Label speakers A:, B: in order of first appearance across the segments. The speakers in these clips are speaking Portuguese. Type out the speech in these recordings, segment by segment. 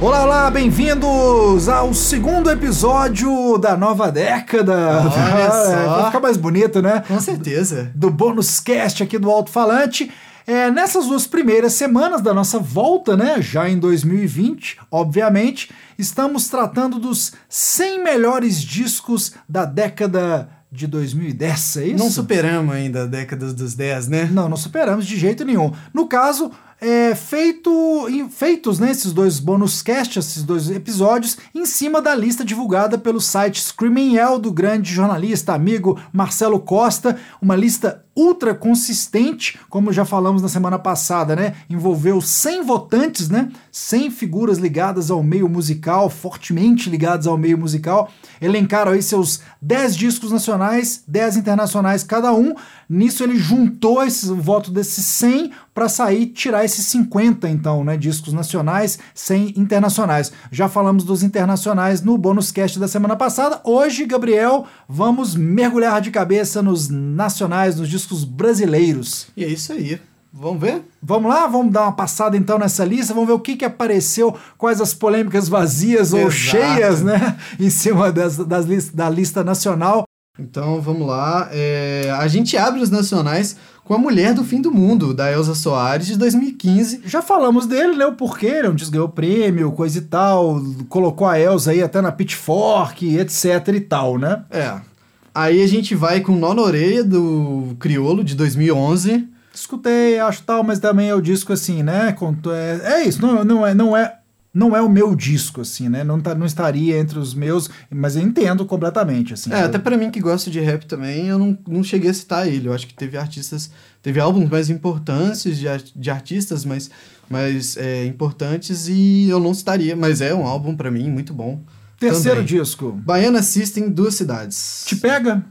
A: Olá, olá, bem-vindos ao segundo episódio da nova década.
B: Olha só.
A: Vai ficar mais bonito, né?
B: Com certeza.
A: Do bônus cast aqui do Alto Falante. É, nessas duas primeiras semanas da nossa volta, né, já em 2020, obviamente, estamos tratando dos 100 melhores discos da década de 2010, é isso?
B: Não superamos ainda a década dos 10, né?
A: Não, não superamos de jeito nenhum. No caso, é, feito, feitos né, esses dois bônus cast, esses dois episódios, em cima da lista divulgada pelo site Screaming Yell do grande jornalista, amigo Marcelo Costa, uma lista ultra consistente, como já falamos na semana passada, né? Envolveu 100 votantes, né? 100 figuras ligadas ao meio musical, fortemente ligadas ao meio musical, elencaram aí seus 10 discos nacionais, 10 internacionais cada um. Nisso ele juntou esse, voto desses 100 para sair tirar esses 50 então, né, discos nacionais, 100 internacionais. Já falamos dos internacionais no bônus cast da semana passada. Hoje, Gabriel, vamos mergulhar de cabeça nos nacionais, nos discos brasileiros.
B: E é isso aí. Vamos ver?
A: Vamos lá, vamos dar uma passada então nessa lista, vamos ver o que, que apareceu, quais as polêmicas vazias ou
B: Exato.
A: cheias, né, em cima das, das lis- da lista nacional.
B: Então vamos lá. É, A gente abre os nacionais com A Mulher do Fim do Mundo, da Elza Soares, de 2015.
A: Já falamos dele, né, o porquê, ele é um disco que ganhou prêmio, coisa e tal, colocou a Elsa aí até na Pitchfork, etc e tal, né?
B: É. Aí a gente vai com Nó na Orelha, do Criolo, de 2011.
A: Escutei, acho tal, mas também é o disco assim, né, é, é isso, não, não é... Não é não é o meu disco, assim, né? Não, tá, não estaria entre os meus, mas eu entendo completamente, assim.
B: É, até pra mim que gosto de rap também, eu não, não cheguei a citar ele. Eu acho que teve artistas, teve álbuns mais importantes de, de artistas mais, mais é, importantes e eu não citaria, mas é um álbum pra mim muito bom.
A: Terceiro
B: também.
A: disco.
B: Baiana System, Duas Cidades.
A: Te pega?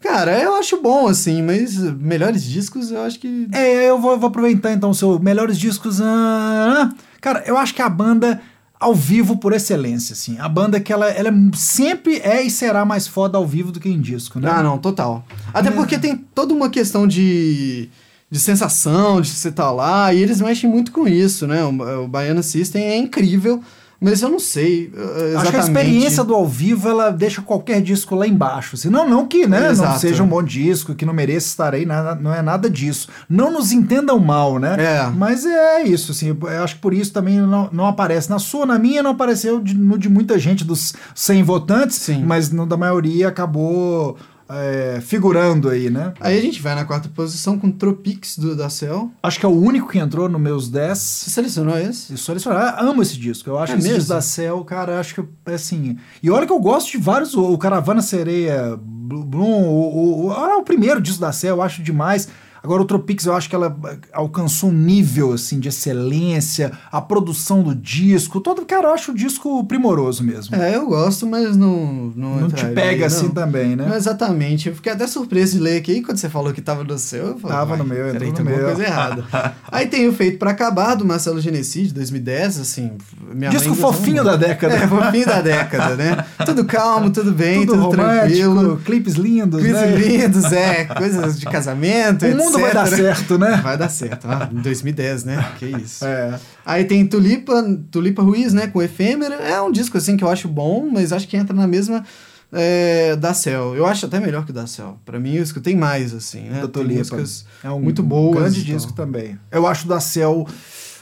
B: Cara, eu acho bom, assim, mas melhores discos eu acho que.
A: É, eu vou, vou aproveitar então o seu melhores discos. ah, cara, eu acho que a banda ao vivo por excelência, assim. A banda que ela, ela é- sempre é e será mais foda ao vivo do que em disco, né?
B: Ah, não, total. Até
A: É.
B: porque tem toda uma questão de, de sensação, de você estar lá, e eles mexem muito com isso, né? O, o Baiana System é incrível, mas eu não sei exatamente.
A: Acho que a experiência do ao vivo ela deixa qualquer disco lá embaixo. Assim. Não, não que né, não seja um bom disco, que não mereça estar aí, nada, não é nada disso. Não nos entendam mal, né?
B: É.
A: Mas é isso, assim. Eu acho que por isso também não, não aparece. Na sua, na minha, não apareceu de- no de muita gente dos 100 votantes,
B: Sim.
A: mas no da maioria acabou é, figurando aí, né?
B: Aí a gente vai na quarta posição com Tropics do da Cell.
A: Acho que é o único que entrou nos meus 10.
B: Você selecionou esse?
A: Eu selecionar, amo esse disco. Eu acho
B: É
A: esse disco
B: mesmo?
A: da Cell, cara, acho que é assim. E olha que eu gosto de vários. O Caravana Sereia, Bloom, o, o, o, ah, o primeiro disco da Cell, eu acho demais. Agora o Tropics eu acho que ela alcançou um nível assim de excelência, a produção do disco, todo, cara, eu acho o disco primoroso mesmo.
B: É, eu gosto, mas não. Não,
A: Não te pega assim
B: não.
A: também, né?
B: Não exatamente. Eu fiquei até surpreso de ler aqui. Quando você falou que tava no seu, eu falei,
A: Tava
B: "Uai,
A: no meu, entrou
B: peraí,
A: no meu."
B: coisa errada. Aí tem o Feito Pra Acabar, do Marcelo Genesi, de 2010, assim... Minha
A: disco fofinho da década.
B: É, fofinho da década, né? Tudo calmo, tudo bem,
A: Tudo,
B: tudo, tranquilo.
A: clipes lindos,
B: Coisas
A: né?
B: lindos, é. Coisas de casamento,
A: O mundo vai dar certo, né?
B: Vai dar certo. Ah, em 2010, né? Que isso.
A: É.
B: Aí tem Tulipa, Tulipa Ruiz, né, com Efêmera. É um disco, assim, que eu acho bom, mas acho que entra na mesma é, da Cell. Eu acho até melhor que o da Cell. Pra mim, eu escutei mais, assim, né?
A: da
B: Tem
A: Tulipa.
B: músicas
A: É um
B: muito boas.
A: grande
B: então.
A: disco também. Eu acho da Cell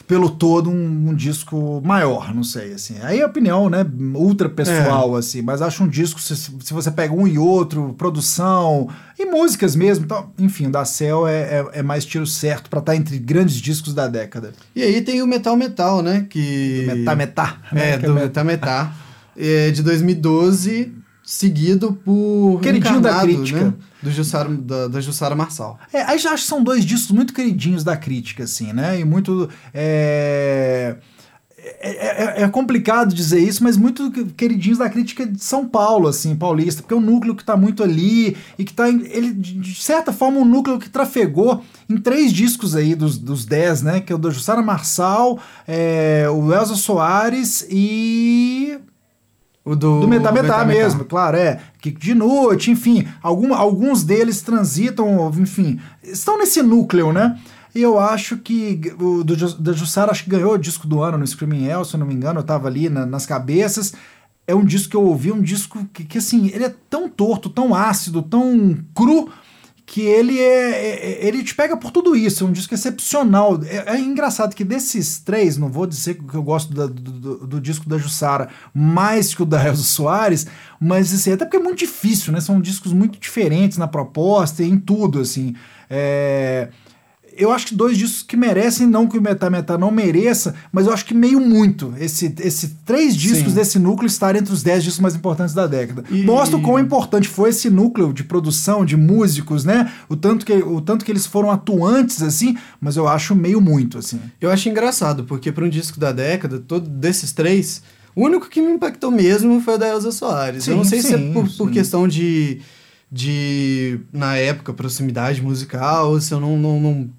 A: pelo todo um, um disco maior, não sei, assim. Aí é opinião, né, ultra pessoal,
B: É.
A: assim, mas acho um disco, se, se você pega um e outro, produção e músicas mesmo, então, enfim, o da Cell é, é, é mais tiro certo pra estar entre grandes discos da década.
B: E aí tem o Metal Metal, né? Que...
A: Metá, metá. né,
B: É, do
A: met-
B: Metal Metal. É, de 2012, seguido por
A: Queridinho da crítica.
B: Né? Do Jussara, da, da Jussara Marçal.
A: É, aí já acho que são dois discos muito queridinhos da crítica, assim, né? E muito. É... É, é- é complicado dizer isso, mas muito queridinhos da crítica de São Paulo, assim, paulista, porque é um núcleo que tá muito ali e que tá, em- ele, de de certa forma, um núcleo que trafegou em três discos aí dos, dos dez, né, que é o da Jussara Marçal, é, o Elza Soares e
B: O do,
A: do Metá Metá mesmo, claro, é. Que de noite, enfim, algum, alguns deles transitam, enfim, estão nesse núcleo, né? E eu acho que o do, da Jussara acho que ganhou o disco do ano no Screaming Hell, se eu não me engano, eu tava ali na, nas cabeças. É um disco que eu ouvi, um disco que, que assim, ele é tão torto, tão ácido, tão cru, que ele é, é, ele te pega por tudo isso, é um disco excepcional. É, é engraçado que desses três, não vou dizer que eu gosto da, do, do, do, disco da Jussara mais que o da Elza Soares, mas assim, até porque é muito difícil, né? São discos muito diferentes na proposta e em tudo, assim. É, eu acho que dois discos que merecem, não que o Meta Meta não mereça, mas eu acho que meio muito. Esse, esse três discos Sim. desse núcleo estarem entre os dez discos mais importantes da década. E... Mostra o quão importante foi esse núcleo de produção, de músicos, né? O tanto, que, o tanto que eles foram atuantes, assim, mas eu acho meio muito, assim.
B: Eu acho engraçado, porque para um disco da década, todo desses três, o único que me impactou mesmo foi o da Elza Soares. Sim, eu não sei sim, se é por, por questão de de, na época, proximidade musical, se eu não, não, não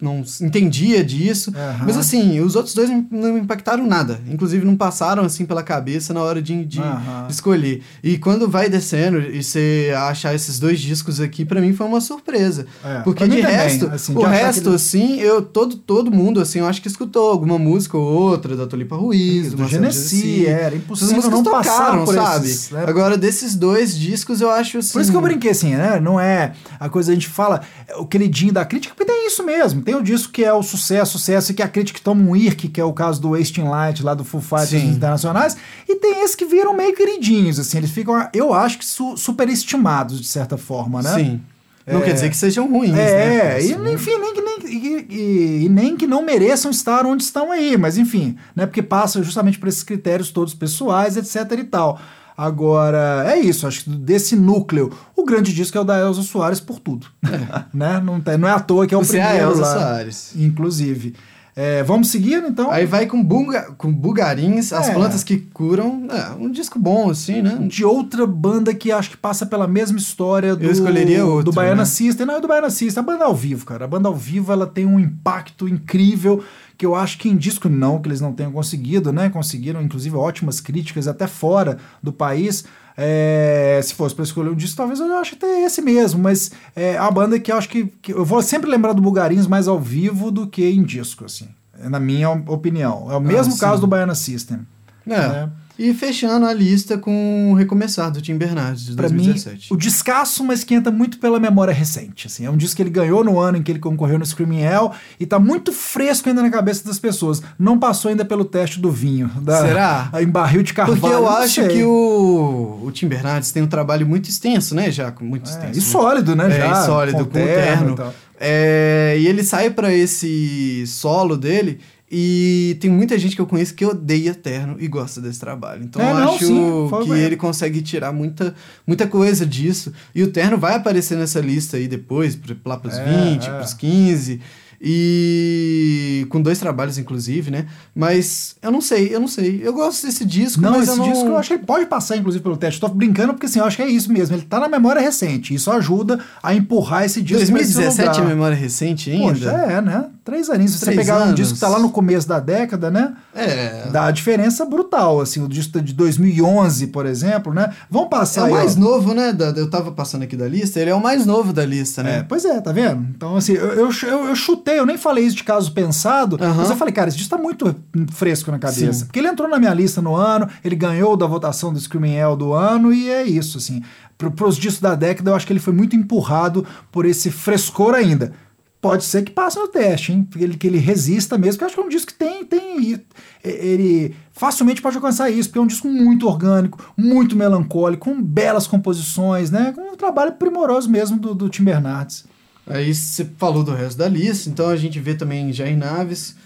B: não entendia disso. Uhum. Mas assim, os outros dois não me impactaram nada. Inclusive, não passaram assim pela cabeça na hora de, de uhum. escolher. E quando vai descendo e você achar esses dois discos aqui, para mim foi uma surpresa. É, Porque de resto, assim, o resto, assim, eu, todo, todo mundo, assim, eu acho que escutou alguma música ou outra da Tolipa Ruiz,
A: do Genesi, era impossível
B: Essas não tocaram, sabe? Esses, né? Agora, desses dois discos, eu acho assim...
A: Por isso que eu brinquei assim, né? Não é a coisa a gente fala, é o queridinho da crítica, porque tem isso mesmo mesmo. Tem o disco que é o sucesso, sucesso, e que a crítica toma um IRC, que é o caso do Wasting Light, lá do Full Fighters Internacionais. E tem esses que viram meio queridinhos, assim. Eles ficam, eu acho que su superestimados, de certa forma, né?
B: Sim. Não é, quer dizer que sejam ruins,
A: é, né? É, enfim, nem, nem, e, e, e, nem que não mereçam estar onde estão aí, mas enfim, né? Porque passa justamente por esses critérios todos pessoais, etc e tal. Agora, é isso, acho que desse núcleo, o grande disco é o da Elza Soares por tudo. É. né? não, tem, não é à toa que é o Você primeiro é a Elza lá, Soares. Inclusive. É, vamos seguir, então?
B: Aí vai com, bunga, com Bugarins, As é. Plantas que Curam. É, um disco bom, assim, né?
A: De outra banda que acho que passa pela mesma história do,
B: Eu escolheria outro,
A: do Baiana né? System. Não, é do Baiana System. A banda ao vivo, cara. A banda ao vivo ela tem um impacto incrível que eu acho que em disco não, que eles não tenham conseguido, né? Conseguiram, inclusive, ótimas críticas até fora do país. É, se fosse para escolher um disco, talvez eu acho até esse mesmo, mas é a banda que eu acho que, que, eu vou sempre lembrar do Bugarins mais ao vivo do que em disco, assim, na minha opinião. É o mesmo ah, caso do Baiana System.
B: É. Né? E fechando a lista com o Recomeçar, do Tim Bernardes, de pra 2017. Mim,
A: o descasso, mas que entra muito pela memória recente. Assim. É um disco que ele ganhou no ano em que ele concorreu no Screaming Hell e tá muito fresco ainda na cabeça das pessoas. Não passou ainda pelo teste do vinho. Da,
B: Será?
A: Em barril de carvalho.
B: Porque eu acho que o, o Tim Bernardes tem um trabalho muito extenso, né? Já, muito é, extenso.
A: E sólido, né?
B: É, já, e sólido, com, com o terno. E, é, e ele sai para esse solo dele e tem muita gente que eu conheço que odeia Terno e gosta desse trabalho. Então é, eu não, acho sim, que ele consegue tirar muita, muita coisa disso. E o Terno vai aparecer nessa lista aí depois, lá pros é, 20, é. pros 15. E com dois trabalhos, inclusive, né? Mas eu não sei, eu não sei. Eu gosto desse disco,
A: não,
B: mas
A: esse
B: não...
A: disco eu acho que ele pode passar, inclusive, pelo teste. Estou brincando, porque assim, eu acho que é isso mesmo. Ele tá na memória recente. Isso ajuda a empurrar esse disco
B: 2017 é memória recente ainda?
A: Poxa, é, né? Três aninhos. Se você pegar anos. um disco que tá lá no começo da década, né?
B: É.
A: Dá a diferença brutal, assim. O disco de 2011, por exemplo, né? Vamos passar
B: É o mais ó. novo, né? Eu tava passando aqui da lista. Ele é o mais novo da lista, né?
A: É, pois é, tá vendo? Então, assim, eu, eu, eu, eu chutei, eu nem falei isso de caso pensado, uhum. mas eu falei, cara, esse disco tá muito fresco na cabeça. Sim. Porque ele entrou na minha lista no ano, ele ganhou da votação do Screaming Hell do ano, e é isso, assim. Para os discos da década, eu acho que ele foi muito empurrado por esse frescor ainda. Pode ser que passe no teste, hein? Que ele, que ele resista mesmo, porque eu acho que é um disco que tem, tem. Ele facilmente pode alcançar isso, porque é um disco muito orgânico, muito melancólico, com belas composições, né? Com um trabalho primoroso mesmo do, do Tim Bernardes.
B: Aí você falou do resto da lista, então a gente vê também Jair Naves.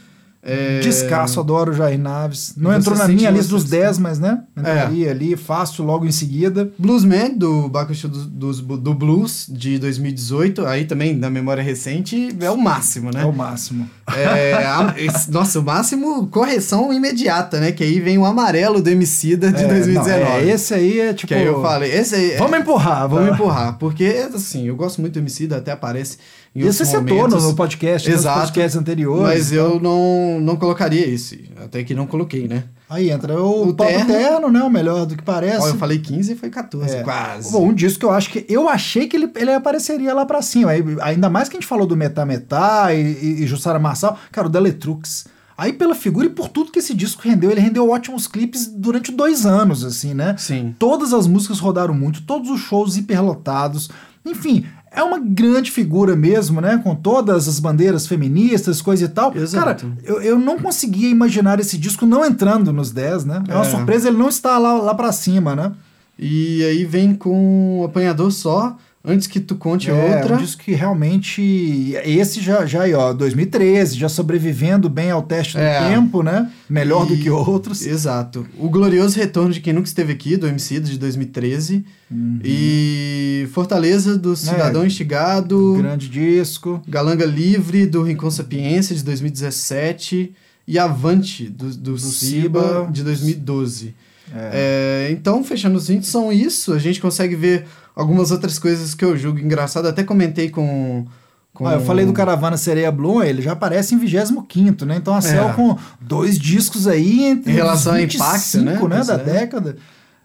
A: É... Descasso, adoro Jair Naves. Não você entrou na minha lista dos 10, mas né? Entraria é. ali fácil logo em seguida.
B: Bluesman, do Bakushu do, do, do, Blues, de 2018. Aí também, na memória recente, é o máximo, né?
A: É o máximo.
B: É, a, esse, nossa, o máximo, correção imediata, né? Que aí vem o amarelo do Emicida de é, 2019. Não, é,
A: esse aí é tipo...
B: Que aí eu falei, esse aí...
A: Vamos empurrar,
B: vamos empurrar. Porque, assim, eu gosto muito do Emicida, até aparece
A: E
B: outros
A: você citou no,
B: momentos.
A: podcast, nos
B: Exato.
A: podcasts anteriores.
B: Mas
A: e tal.
B: eu não, não colocaria esse. Até que não coloquei, né?
A: Aí entra o,
B: O Terno.
A: Terno, né? O melhor do que parece.
B: Ó, eu falei 15 e foi 14,
A: É.
B: quase.
A: Bom, um disco que eu acho que. Eu achei que ele, ele apareceria lá pra cima. Aí, ainda mais que a gente falou do Metá Metá e, e, e Jussara Marçal. Cara, o Deletrux. Aí, pela figura e por tudo que esse disco rendeu, ele rendeu ótimos clipes durante dois anos, assim, né?
B: Sim.
A: Todas as músicas rodaram muito, todos os shows hiperlotados. Enfim, é uma grande figura mesmo, né? Com todas as bandeiras feministas, coisa e tal.
B: Exato.
A: Cara, eu, eu não conseguia imaginar esse disco não entrando nos 10, né? É uma
B: É.
A: surpresa ele não estar lá, lá pra cima, né?
B: E aí vem com o apanhador só, antes que tu conte
A: É,
B: outra.
A: um disco que realmente. Esse já, já aí, ó, 2013, já sobrevivendo bem ao teste do
B: É.
A: tempo, né? Melhor do
B: E-
A: que outros.
B: Exato. O glorioso retorno de quem nunca esteve aqui, do MC de 2013.
A: Uhum.
B: E Fortaleza, do Cidadão Instigado.
A: Grande disco.
B: Galanga Livre, do Rincon Sapiência, de 2017. E Avante, do, do,
A: Ciba.
B: Ciba, de 2012. É, então, fechando os 20, são isso. A gente consegue ver algumas outras coisas que eu julgo engraçado. Até comentei com. com...
A: Ah, eu falei do Caravana Sereia Blue, ele já aparece em 25, né? Então a Cell
B: É.
A: com dois discos aí entre
B: Em relação
A: os
B: ao impacto, né? Pois
A: da
B: é.
A: década.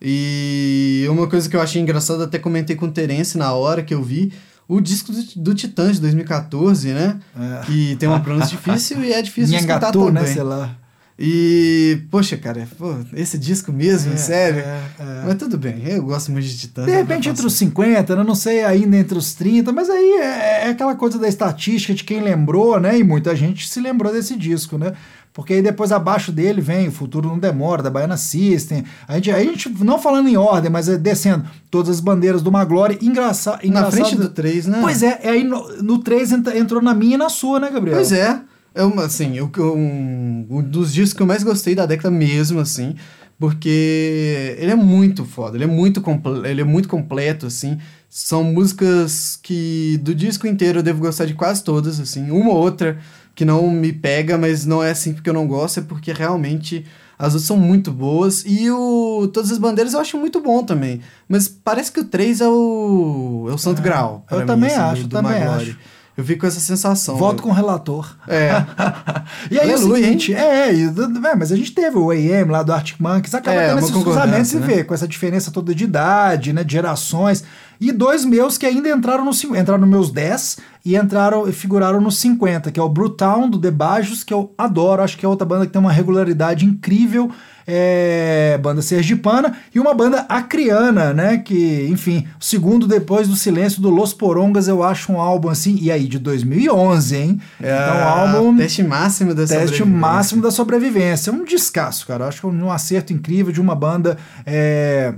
B: E uma coisa que eu achei engraçada, até comentei com o Terence na hora que eu vi, o disco do, do Titãs de 2014, né?
A: É.
B: Que tem uma pronúncia difícil e é difícil de escutar
A: Nhangatu,
B: também.
A: né? Sei lá.
B: E, poxa, cara, pô, esse disco mesmo,
A: É,
B: sério.
A: é, é.
B: Mas tudo bem, eu gosto muito de Titãs.
A: De
B: não
A: repente entre os
B: passar.
A: 50, né? não sei ainda entre os 30, mas aí é, é aquela coisa da estatística de quem lembrou, né? E muita gente se lembrou desse disco, né? Porque aí depois abaixo dele vem O Futuro Não Demora, da Baiana System. A gente, a gente não falando em ordem, mas é descendo todas as bandeiras do Maglore. Engraça,
B: Na
A: engraçado.
B: frente do 3, né?
A: Pois é, aí no, no 3 entra- entrou na minha e na sua, né, Gabriel?
B: Pois é. É uma, assim, eu, um, um dos discos que eu mais gostei da década mesmo, assim, porque ele é muito foda, ele é muito, ele é muito completo, assim. São músicas que do disco inteiro eu devo gostar de quase todas, assim. Uma ou outra que não me pega, mas não é assim porque eu não gosto, é porque realmente as outras são muito boas. E o Todas as Bandeiras eu acho muito bom também. Mas parece que o 3 é o, é o Santo
A: É,
B: Grau.
A: eu
B: pra
A: também
B: mim, assim,
A: acho,
B: do, do
A: também
B: Maglore.
A: acho.
B: Eu fico com essa sensação.
A: Voto com o relator.
B: É.
A: E aí,
B: Aleluia,
A: o seguinte, é, e do- é, mas a gente teve o AM lá do Arctic Monkeys, acaba
B: É,
A: tendo esses cruzamentos e
B: né?
A: vê, com essa diferença toda de idade, né, de gerações. E dois meus que ainda entraram no entraram nos meus 10 e entraram e figuraram nos 50, que é o Brutown do Debajos, que eu adoro, acho que é outra banda que tem uma regularidade incrível. É, banda sergipana e uma banda acriana, né? Que, enfim, o segundo depois do silêncio do Los Porongas, eu acho um álbum assim, e aí de 2011, hein?
B: É,
A: então, álbum
B: Teste máximo da
A: Teste máximo da sobrevivência. Um descasso, cara. Acho que é um acerto incrível de uma banda é,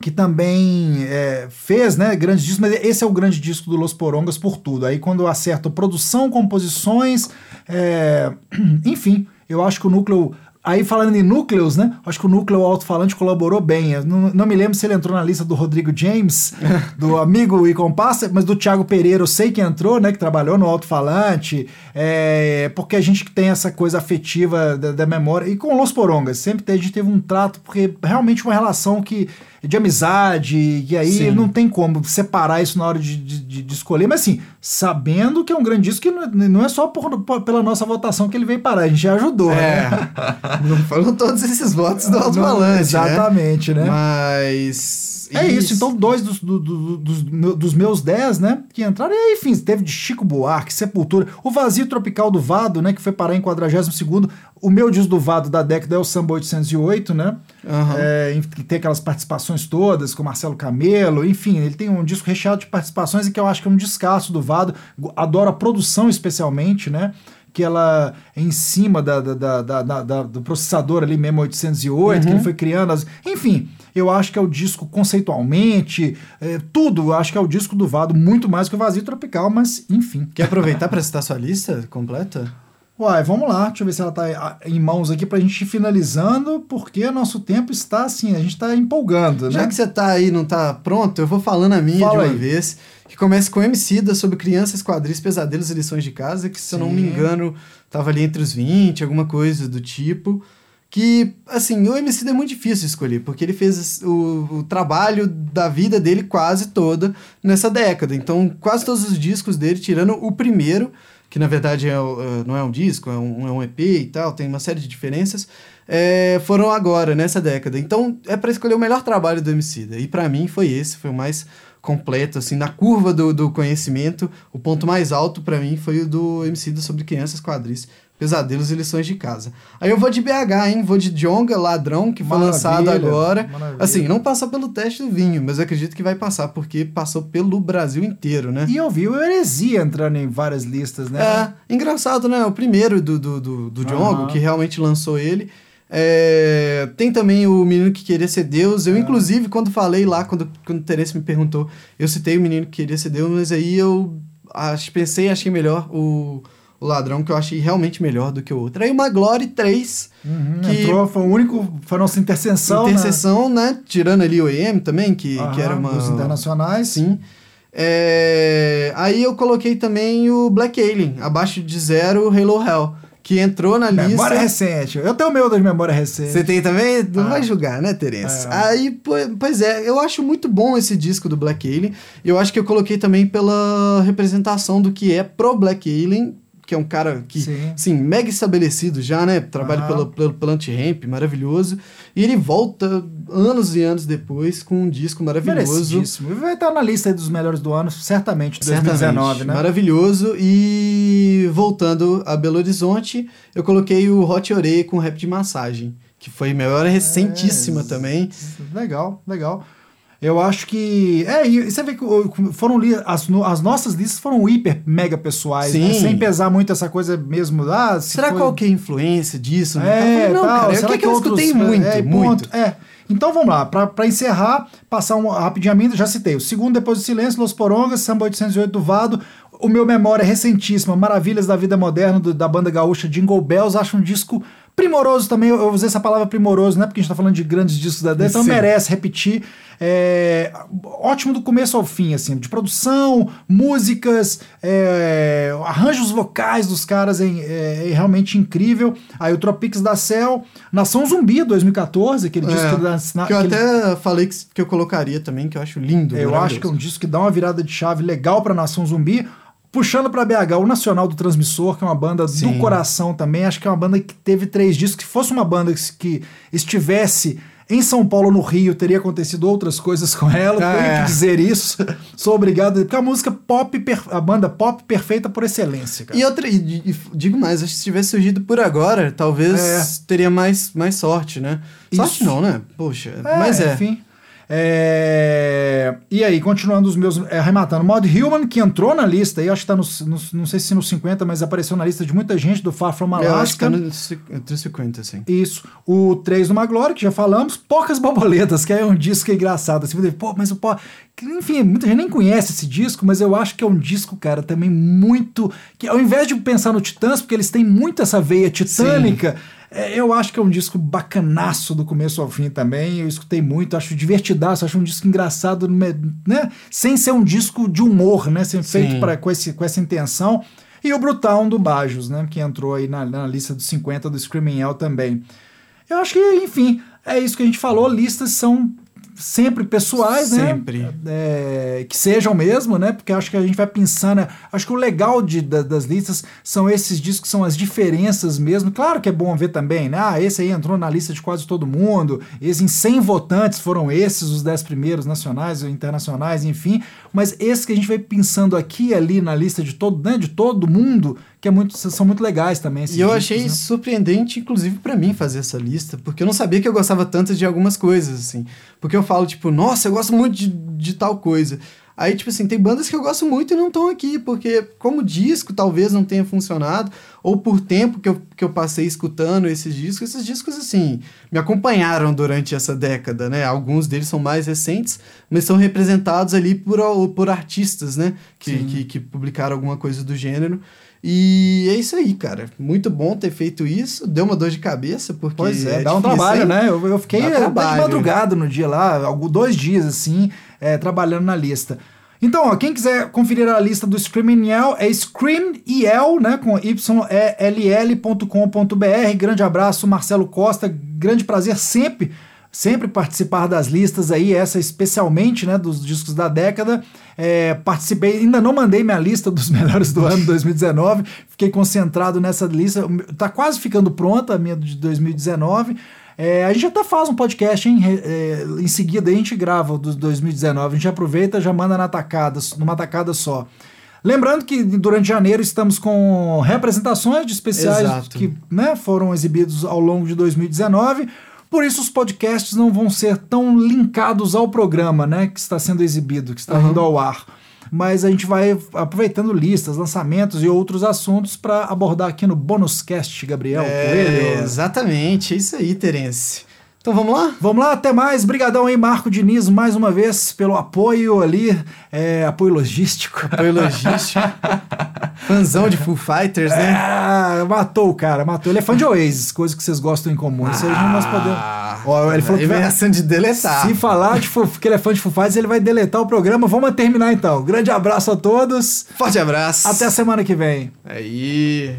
A: que também é, fez né, grandes discos, mas esse é o grande disco do Los Porongas por tudo. Aí quando eu acerto produção, composições, é, enfim, eu acho que o núcleo. Aí falando em núcleos, né? Acho que o núcleo alto-falante colaborou bem. Não, não me lembro se ele entrou na lista do Rodrigo James, do amigo e compassa, mas do Thiago Pereira eu sei que entrou, né? Que trabalhou no alto-falante, é, porque a gente tem essa coisa afetiva da, da memória. E com Los Porongas, sempre a gente teve um trato, porque realmente uma relação que de amizade, e aí
B: Sim.
A: não tem como separar isso na hora de, de, de escolher, mas assim, sabendo que é um grande disco que não, não é só por- por- pela nossa votação que ele veio parar, a gente já ajudou,
B: É.
A: né?
B: Não foram todos esses votos do Alto Falante,
A: Exatamente, né?
B: Mas.
A: É isso, então dois dos, do- do- dos, dos meus dez, né, que entraram, e aí, enfim, teve de Chico Buarque, Sepultura, o Vazio Tropical do Vado, né, que foi parar em 42º, o meu disco do Vado da década é o Samba 808, né,
B: Aham.
A: é, que tem aquelas participações todas com Marcelo Camelo, enfim, ele tem um disco recheado de participações e que eu acho que é um descasso do Vado, adoro a produção especialmente, né, que ela é em cima da, da- da- da- do processador ali mesmo 808, que ele foi criando, as, enfim, eu acho que é o disco conceitualmente, é, tudo, eu acho que é o disco do Vado, muito mais que o Vazio Tropical, mas enfim.
B: Quer aproveitar para citar sua lista completa?
A: Uai, vamos lá, deixa eu ver se ela tá ah, em mãos aqui pra gente ir finalizando, porque nosso tempo está assim, a gente tá empolgando,
B: Já
A: né?
B: que você tá aí não tá pronto, eu vou falando a minha
A: Fala
B: de uma
A: aí.
B: vez. Que começa com MC da sobre crianças, quadris, pesadelos e lições de casa, que se eu não me
A: Sim.
B: engano, tava ali entre os 20, alguma coisa do tipo. que, assim, o MC é muito difícil de escolher, porque ele fez o, o, trabalho da vida dele quase toda nessa década. Então, quase todos os discos dele, tirando o primeiro, que na verdade é, é não é um disco, é um, é um EP e tal, tem uma série de diferenças, é, foram agora, nessa década. Então, é para escolher o melhor trabalho do MC. E para mim foi esse, foi o mais completo, assim, na curva do, do conhecimento, o ponto mais alto para mim foi o do MC sobre crianças quadris Pesadelos e Lições de Casa. Aí eu vou de BH, hein? Vou de Jonga, Ladrão, que foi maravilha, lançado agora. Maravilha. Assim, não passou pelo teste do vinho, mas eu acredito que vai passar, porque passou pelo Brasil inteiro, né?
A: E eu vi o Heresia entrando em várias listas, né?
B: É, engraçado, né? O primeiro do, do, do, do uhum. que realmente lançou ele. É, tem também o Menino que Queria Ser Deus. Eu, é. inclusive, quando falei lá, quando, quando o Terence me perguntou, eu citei o Menino que Queria Ser Deus, mas aí eu acho, pensei achei melhor o o ladrão que eu achei realmente melhor do que o outro. Aí uma Glory 3.
A: Uhum, que entrou, foi o único, foi a nossa interseção.
B: Interseção, né? né? Tirando ali o EM também, que, uhum, que era uma.
A: Os internacionais.
B: Sim. É... Aí eu coloquei também o Black Alien, abaixo de zero, Halo Hell. Que entrou na
A: memória
B: lista.
A: Memória recente. Eu tenho o meu das memórias recentes.
B: Você tem também? Não ah. vai julgar, né, Terence? É. Aí, pois é, eu acho muito bom esse disco do Black Alien. Eu acho que eu coloquei também pela representação do que é pro Black Alien que é um cara que, sim, sim mega estabelecido já, né? Trabalha pelo, pelo, pelo Anti-Ramp, maravilhoso. E ele volta anos e anos depois com um disco maravilhoso.
A: Vai estar na lista dos melhores do ano, certamente, de 2019, certamente. né?
B: Maravilhoso. E voltando a Belo Horizonte, eu coloquei o Hot Ore com rap de massagem, que foi melhor recentíssima é, também.
A: Legal, legal. Eu acho que. É, e você vê que foram as, as nossas listas foram hiper mega pessoais, né? sem pesar muito essa coisa mesmo. Ah,
B: Será foi... qual que é a influência disso?
A: Né? É,
B: não,
A: tal,
B: cara, será que, que eu outros, escutei muito, é, muito.
A: É. Então vamos lá, para encerrar, passar um, rapidinho a minha, já citei. O segundo, Depois do Silêncio, Los Porongas, Samba 808 do Vado. O meu memória é recentíssima, Maravilhas da Vida Moderna, do, da banda gaúcha Jingle Bells. Acho um disco primoroso também. Eu, usei essa palavra primoroso, né? Porque a gente tá falando de grandes discos da década, então merece repetir. É, ótimo do começo ao fim, assim, de produção, músicas, é, arranjos vocais dos caras é, é, realmente incrível. Aí o Tropics da Cell, Nação Zumbi 2014, aquele disco
B: é, que, dá, na, que eu aquele... até falei que, que eu colocaria também, que eu acho lindo.
A: Eu acho que é um disco que dá uma virada de chave legal pra Nação Zumbi. Puxando para BH, o Nacional do Transmissor, que é uma banda Sim. do coração também. Acho que é uma banda que teve três discos. Se fosse uma banda que estivesse em São Paulo, no Rio, teria acontecido outras coisas com ela. Ah, tenho é. que dizer isso. Sou obrigado. Porque a música pop, a banda pop perfeita por excelência. Cara.
B: E outra, e, e, digo mais, acho que se tivesse surgido por agora, talvez é. teria mais, mais sorte, né? Sorte não, né? Poxa, é, mas é.
A: Enfim. É... E aí, continuando os meus. É, arrematando. Mod Human, que entrou na lista, aí acho que tá no, no, Não sei se no 50, mas apareceu na lista de muita gente do Far From Alaska. Eu acho que tá
B: no 50, sim.
A: Isso. O 3 do Maglore, que já falamos. Poucas Borboletas, que é um disco engraçado. Assim, pô, mas o pô. Enfim, muita gente nem conhece esse disco, mas eu acho que é um disco, cara, também muito. que Ao invés de pensar no Titãs, porque eles têm muito essa veia titânica. Sim é, eu acho que é um disco bacanaço do começo ao fim também. Eu escutei muito, acho divertidaço, acho um disco engraçado, né? Sem ser um disco de humor, né? Sem feito pra, com, esse, com essa intenção. E o Brutal do Bajos, né? Que entrou aí na, na lista dos 50 do Screaming Hell também. Eu acho que, enfim, é isso que a gente falou. Listas são sempre pessoais,
B: né? sempre. né?
A: É, que sejam mesmo, né? Porque acho que a gente vai pensando. Né? Acho que o legal de, da, das listas são esses discos, são as diferenças mesmo. Claro que é bom ver também, né? Ah, esse aí entrou na lista de quase todo mundo. Esses em 100 votantes foram esses, os 10 primeiros nacionais ou internacionais, enfim. Mas esses que a gente vai pensando aqui e ali na lista de todo, né, de todo mundo, que é muito, são muito legais também.
B: e eu achei né? surpreendente, inclusive, para mim, fazer essa lista, porque eu não sabia que eu gostava tanto de algumas coisas, assim. Porque eu falo, tipo, nossa, eu gosto muito de, de tal coisa. Aí, tipo assim, tem bandas que eu gosto muito e não estão aqui, porque como disco talvez não tenha funcionado, ou por tempo que eu, que eu passei escutando esses discos, esses discos, assim, me acompanharam durante essa década, né? Alguns deles são mais recentes, mas são representados ali por, por artistas, né? Que, que, que publicaram alguma coisa do gênero. E é isso aí, cara. Muito bom ter feito isso. Deu uma dor de cabeça, porque.
A: Pois é, é dá um trabalho, né? Eu, eu fiquei de madrugada no dia lá, dois dias assim, é, trabalhando na lista. Então, ó, quem quiser conferir a lista do Screaming Yell é screamyell, né, com y-l-l.com.br. Grande abraço, Marcelo Costa. Grande prazer sempre, sempre participar das listas aí, essa especialmente, né, dos discos da década. É, participei, ainda não mandei minha lista dos melhores do ano 2019, fiquei concentrado nessa lista. Tá quase ficando pronta a minha de 2019. É, a gente até faz um podcast, hein? É, em seguida a gente grava o do 2019. A gente aproveita já manda na tacada, numa tacada só. Lembrando que durante janeiro estamos com representações de especiais
B: Exato.
A: que né, foram exibidos ao longo de 2019. Por isso os podcasts não vão ser tão linkados ao programa, né, que está sendo exibido, que está
B: Uhum.
A: indo ao ar. Mas a gente vai aproveitando listas, lançamentos e outros assuntos para abordar aqui no Bônus Cast, Gabriel
B: É,
A: Coelho.
B: exatamente, é isso aí, Terence. Então vamos lá?
A: Vamos lá, até mais. Brigadão aí, Marco Diniz, mais uma vez, pelo apoio ali, é, apoio logístico.
B: Apoio logístico. Fãzão de Full Fighters, né?
A: Ah, matou o cara, matou. Ele é fã de Oasis, coisa que vocês gostam em comum. Isso aí nós podemos. Ó, ele falou que vai-
B: de deletar.
A: Se falar de Foo- que ele é fã de Foo Fighters, ele vai deletar o programa. Vamos terminar então. Grande abraço a todos.
B: Forte abraço.
A: Até a semana que vem.
B: Aí.